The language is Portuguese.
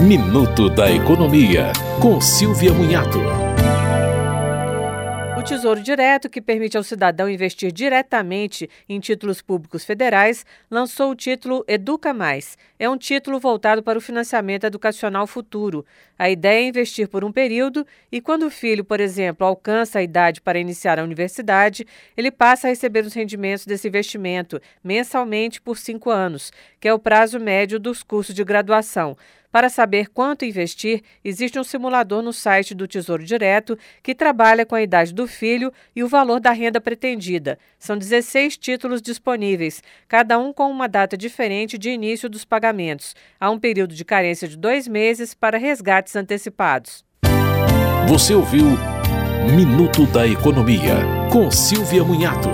Minuto da Economia, com Silvia Munhato. O Tesouro Direto, que permite ao cidadão investir diretamente em títulos públicos federais, lançou o título Educa Mais. É um título voltado para o financiamento educacional futuro. A ideia é investir por um período e, quando o filho, por exemplo, alcança a idade para iniciar a universidade, ele passa a receber os rendimentos desse investimento mensalmente por cinco anos, que é o prazo médio dos cursos de graduação. Para saber quanto investir, existe um simulador no site do Tesouro Direto que trabalha com a idade do filho e o valor da renda pretendida. São 16 títulos disponíveis, cada um com uma data diferente de início dos pagamentos. Há um período de carência de dois meses para resgates antecipados. Você ouviu Minuto da Economia, com Silvia Munhato.